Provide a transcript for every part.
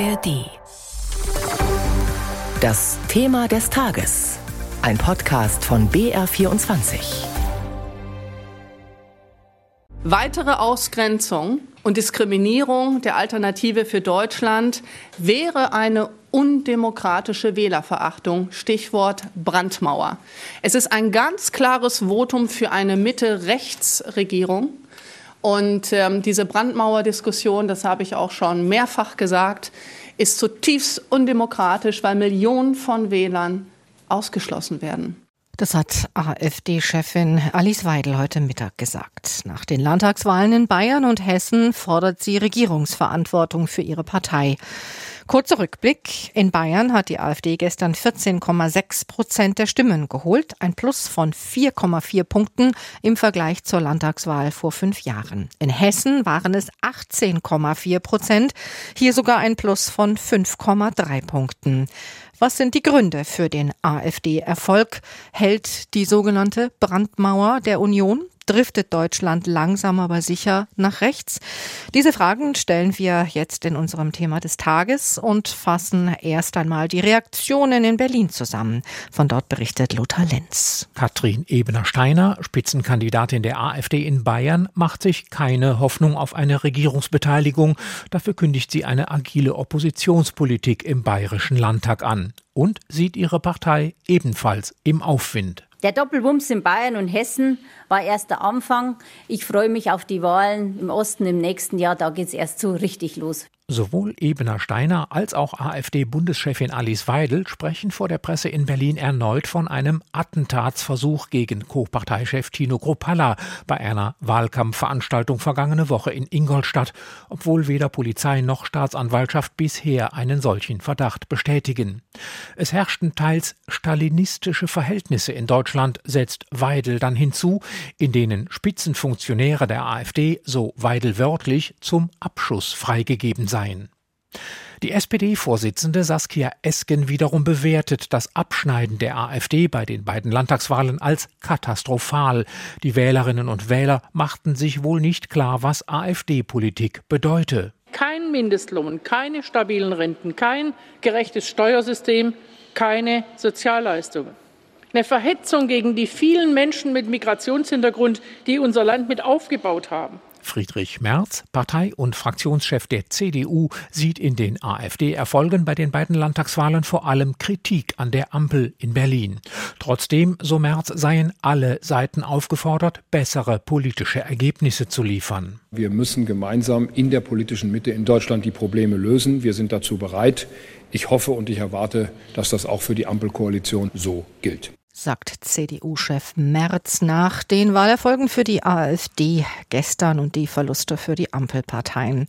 ARD. Das Thema des Tages. Ein Podcast von BR24. Weitere Ausgrenzung und Diskriminierung der Alternative für Deutschland wäre eine undemokratische Wählerverachtung, Stichwort Brandmauer. Es ist ein ganz klares Votum für eine Mitte-Rechts-Regierung. Und ähm, diese Brandmauer-Diskussion, das habe ich auch schon mehrfach gesagt, ist zutiefst undemokratisch, weil Millionen von Wählern ausgeschlossen werden. Das hat AfD-Chefin Alice Weidel heute Mittag gesagt. Nach den Landtagswahlen in Bayern und Hessen fordert sie Regierungsverantwortung für ihre Partei. Kurzer Rückblick. In Bayern hat die AfD gestern 14,6 Prozent der Stimmen geholt, ein Plus von 4,4 Punkten im Vergleich zur Landtagswahl vor fünf Jahren. In Hessen waren es 18,4 Prozent, hier sogar ein Plus von 5,3 Punkten. Was sind die Gründe für den AfD-Erfolg? Hält die sogenannte Brandmauer der Union? Driftet Deutschland langsam aber sicher nach rechts? Diese Fragen stellen wir jetzt in unserem Thema des Tages und fassen erst einmal die Reaktionen in Berlin zusammen. Von dort berichtet Lothar Lenz. Katrin Ebener-Steiner, Spitzenkandidatin der AfD in Bayern, macht sich keine Hoffnung auf eine Regierungsbeteiligung. Dafür kündigt sie eine agile Oppositionspolitik im Bayerischen Landtag an und sieht ihre Partei ebenfalls im Aufwind. Der Doppelwumms in Bayern und Hessen war erst der Anfang. Ich freue mich auf die Wahlen im Osten im nächsten Jahr. Da geht es erst so richtig los. Sowohl Ebener Steiner als auch AfD-Bundeschefin Alice Weidel sprechen vor der Presse in Berlin erneut von einem Attentatsversuch gegen Co-Parteichef Tino Kropalla bei einer Wahlkampfveranstaltung vergangene Woche in Ingolstadt, obwohl weder Polizei noch Staatsanwaltschaft bisher einen solchen Verdacht bestätigen. Es herrschten teils stalinistische Verhältnisse in Deutschland, setzt Weidel dann hinzu, in denen Spitzenfunktionäre der AfD, so Weidel wörtlich, zum Abschuss freigegeben seien. Die SPD-Vorsitzende Saskia Esken wiederum bewertet das Abschneiden der AfD bei den beiden Landtagswahlen als katastrophal. Die Wählerinnen und Wähler machten sich wohl nicht klar, was AfD-Politik bedeute. Kein Mindestlohn, keine stabilen Renten, kein gerechtes Steuersystem, keine Sozialleistungen. Eine Verhetzung gegen die vielen Menschen mit Migrationshintergrund, die unser Land mit aufgebaut haben. Friedrich Merz, Partei- und Fraktionschef der CDU, sieht in den AfD-Erfolgen bei den beiden Landtagswahlen vor allem Kritik an der Ampel in Berlin. Trotzdem, so Merz, seien alle Seiten aufgefordert, bessere politische Ergebnisse zu liefern. Wir müssen gemeinsam in der politischen Mitte in Deutschland die Probleme lösen. Wir sind dazu bereit. Ich hoffe und ich erwarte, dass das auch für die Ampelkoalition so gilt sagt CDU-Chef Merz nach den Wahlerfolgen für die AfD gestern und die Verluste für die Ampelparteien.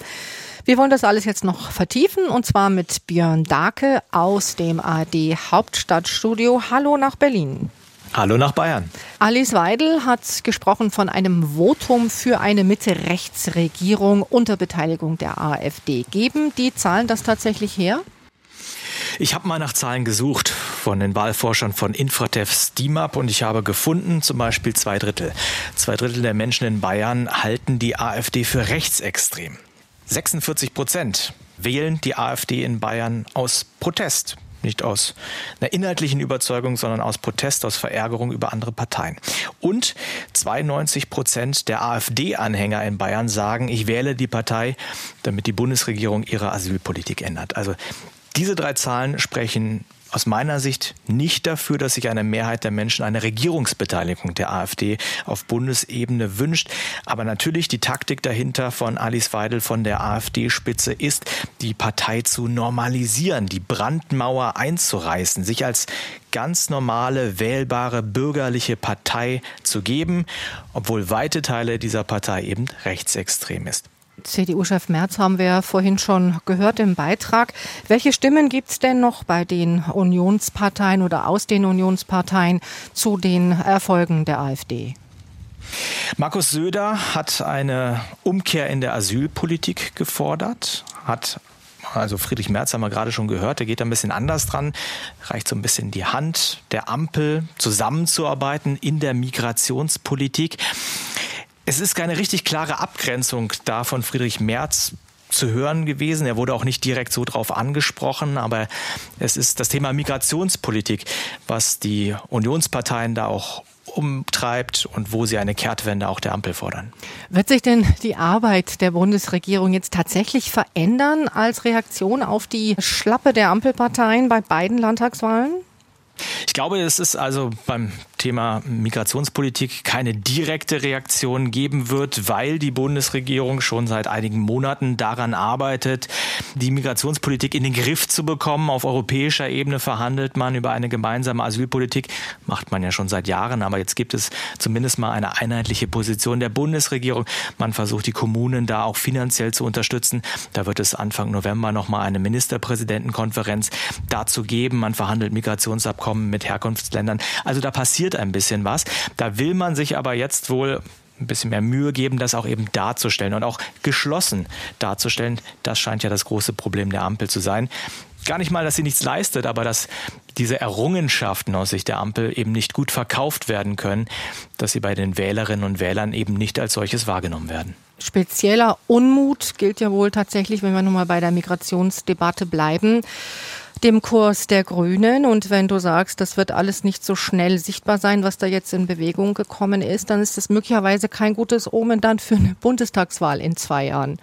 Wir wollen das alles jetzt noch vertiefen und zwar mit Björn Dake aus dem ARD Hauptstadtstudio. Hallo nach Berlin. Hallo nach Bayern. Alice Weidel hat gesprochen von einem Votum für eine Mitte-Rechts-Regierung unter Beteiligung der AfD. Geben die Zahlen das tatsächlich her? Ich habe mal nach Zahlen gesucht von den Wahlforschern von Infratev SteamUp und ich habe gefunden, zum Beispiel zwei Drittel. Zwei Drittel der Menschen in Bayern halten die AfD für rechtsextrem. 46 Prozent wählen die AfD in Bayern aus Protest. Nicht aus einer inhaltlichen Überzeugung, sondern aus Protest, aus Verärgerung über andere Parteien. Und 92 Prozent der AfD-Anhänger in Bayern sagen, ich wähle die Partei, damit die Bundesregierung ihre Asylpolitik ändert. Also diese drei Zahlen sprechen aus meiner Sicht nicht dafür, dass sich eine Mehrheit der Menschen eine Regierungsbeteiligung der AfD auf Bundesebene wünscht. Aber natürlich die Taktik dahinter von Alice Weidel von der AfD-Spitze ist, die Partei zu normalisieren, die Brandmauer einzureißen, sich als ganz normale, wählbare, bürgerliche Partei zu geben, obwohl weite Teile dieser Partei eben rechtsextrem ist. CDU-Chef Merz haben wir vorhin schon gehört im Beitrag. Welche Stimmen gibt es denn noch bei den Unionsparteien oder aus den Unionsparteien zu den Erfolgen der AfD? Markus Söder hat eine Umkehr in der Asylpolitik gefordert, hat also Friedrich Merz haben wir gerade schon gehört, der geht da ein bisschen anders dran, reicht so ein bisschen die Hand der Ampel zusammenzuarbeiten in der Migrationspolitik. Es ist keine richtig klare Abgrenzung da von Friedrich Merz zu hören gewesen. Er wurde auch nicht direkt so drauf angesprochen, aber es ist das Thema Migrationspolitik, was die Unionsparteien da auch umtreibt und wo sie eine Kehrtwende auch der Ampel fordern. Wird sich denn die Arbeit der Bundesregierung jetzt tatsächlich verändern als Reaktion auf die Schlappe der Ampelparteien bei beiden Landtagswahlen? Ich glaube, es ist also beim Thema Migrationspolitik keine direkte Reaktion geben wird, weil die Bundesregierung schon seit einigen Monaten daran arbeitet, die Migrationspolitik in den Griff zu bekommen. Auf europäischer Ebene verhandelt man über eine gemeinsame Asylpolitik. Macht man ja schon seit Jahren, aber jetzt gibt es zumindest mal eine einheitliche Position der Bundesregierung. Man versucht die Kommunen da auch finanziell zu unterstützen. Da wird es Anfang November nochmal eine Ministerpräsidentenkonferenz dazu geben. Man verhandelt Migrationsabkommen mit Herkunftsländern. Also da passiert ein bisschen was. Da will man sich aber jetzt wohl ein bisschen mehr Mühe geben, das auch eben darzustellen und auch geschlossen darzustellen. Das scheint ja das große Problem der Ampel zu sein. Gar nicht mal, dass sie nichts leistet, aber dass diese Errungenschaften aus Sicht der Ampel eben nicht gut verkauft werden können, dass sie bei den Wählerinnen und Wählern eben nicht als solches wahrgenommen werden. Spezieller Unmut gilt ja wohl tatsächlich, wenn wir nun mal bei der Migrationsdebatte bleiben dem Kurs der Grünen. Und wenn du sagst, das wird alles nicht so schnell sichtbar sein, was da jetzt in Bewegung gekommen ist, dann ist das möglicherweise kein gutes Omen dann für eine Bundestagswahl in zwei Jahren.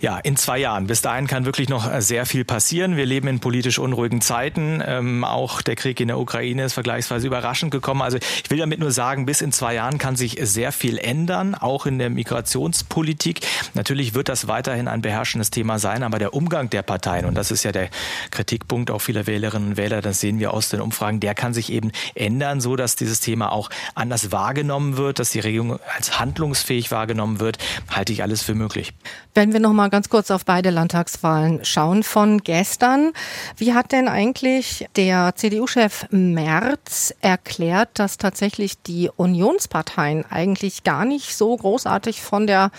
Ja, in zwei Jahren. Bis dahin kann wirklich noch sehr viel passieren. Wir leben in politisch unruhigen Zeiten. Ähm, auch der Krieg in der Ukraine ist vergleichsweise überraschend gekommen. Also ich will damit nur sagen, bis in zwei Jahren kann sich sehr viel ändern, auch in der Migrationspolitik. Natürlich wird das weiterhin ein beherrschendes Thema sein, aber der Umgang der Parteien, und das ist ja der Kritikpunkt auch vieler Wählerinnen und Wähler, das sehen wir aus den Umfragen, der kann sich eben ändern, so dass dieses Thema auch anders wahrgenommen wird, dass die Regierung als handlungsfähig wahrgenommen wird, halte ich alles für möglich. Wenn wir noch mal ganz kurz auf beide Landtagswahlen schauen von gestern, wie hat denn eigentlich der CDU-Chef Merz erklärt, dass tatsächlich die Unionsparteien eigentlich gar nicht so großartig von der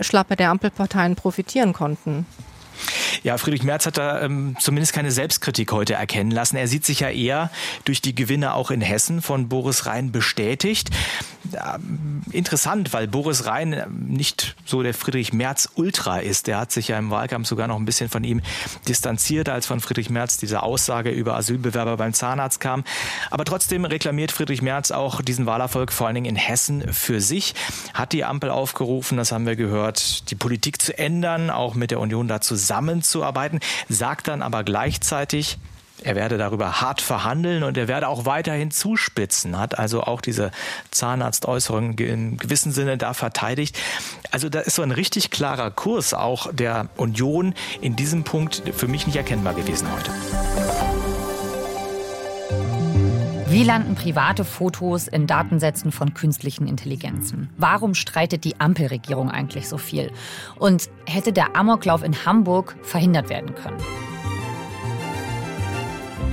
Schlappe der Ampelparteien profitieren konnten? Ja, Friedrich Merz hat da ähm, zumindest keine Selbstkritik heute erkennen lassen. Er sieht sich ja eher durch die Gewinne auch in Hessen von Boris Rhein bestätigt. Ja, interessant, weil Boris Rhein ähm, nicht so der Friedrich Merz Ultra ist. Der hat sich ja im Wahlkampf sogar noch ein bisschen von ihm distanziert, als von Friedrich Merz diese Aussage über Asylbewerber beim Zahnarzt kam. Aber trotzdem reklamiert Friedrich Merz auch diesen Wahlerfolg vor allen Dingen in Hessen für sich. Hat die Ampel aufgerufen, das haben wir gehört, die Politik zu ändern, auch mit der Union da zusammenzuarbeiten, sagt dann aber gleichzeitig, er werde darüber hart verhandeln und er werde auch weiterhin zuspitzen, hat also auch diese Zahnarztäußerung in gewissem Sinne da verteidigt. Also da ist so ein richtig klarer Kurs auch der Union in diesem Punkt für mich nicht erkennbar gewesen heute. Wie landen private Fotos in Datensätzen von künstlichen Intelligenzen? Warum streitet die Ampelregierung eigentlich so viel? Und hätte der Amoklauf in Hamburg verhindert werden können?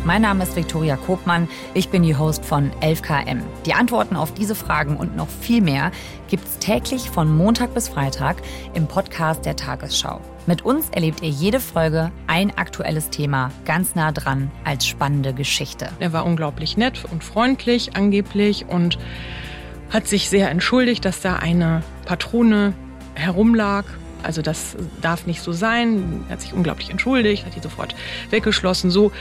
Mein Name ist Viktoria Kopmann. Ich bin die Host von 11KM. Die Antworten auf diese Fragen und noch viel mehr gibt's täglich von Montag bis Freitag im Podcast der Tagesschau. Mit uns erlebt ihr jede Folge ein aktuelles Thema ganz nah dran als spannende Geschichte. Er war unglaublich nett und freundlich angeblich und hat sich sehr entschuldigt, dass da eine Patrone herumlag also das darf nicht so sein. Er hat sich unglaublich entschuldigt, hat die sofort weggeschlossen. So,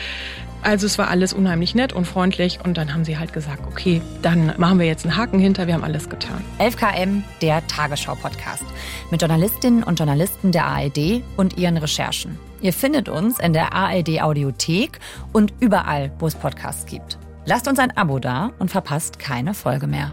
also es war alles unheimlich nett und freundlich und dann haben sie halt gesagt, okay, dann machen wir jetzt einen Haken hinter, wir haben alles getan. 11KM, der Tagesschau-Podcast mit Journalistinnen und Journalisten der ARD und ihren Recherchen. Ihr findet uns in der ARD Audiothek und überall, wo es Podcasts gibt. Lasst uns ein Abo da und verpasst keine Folge mehr.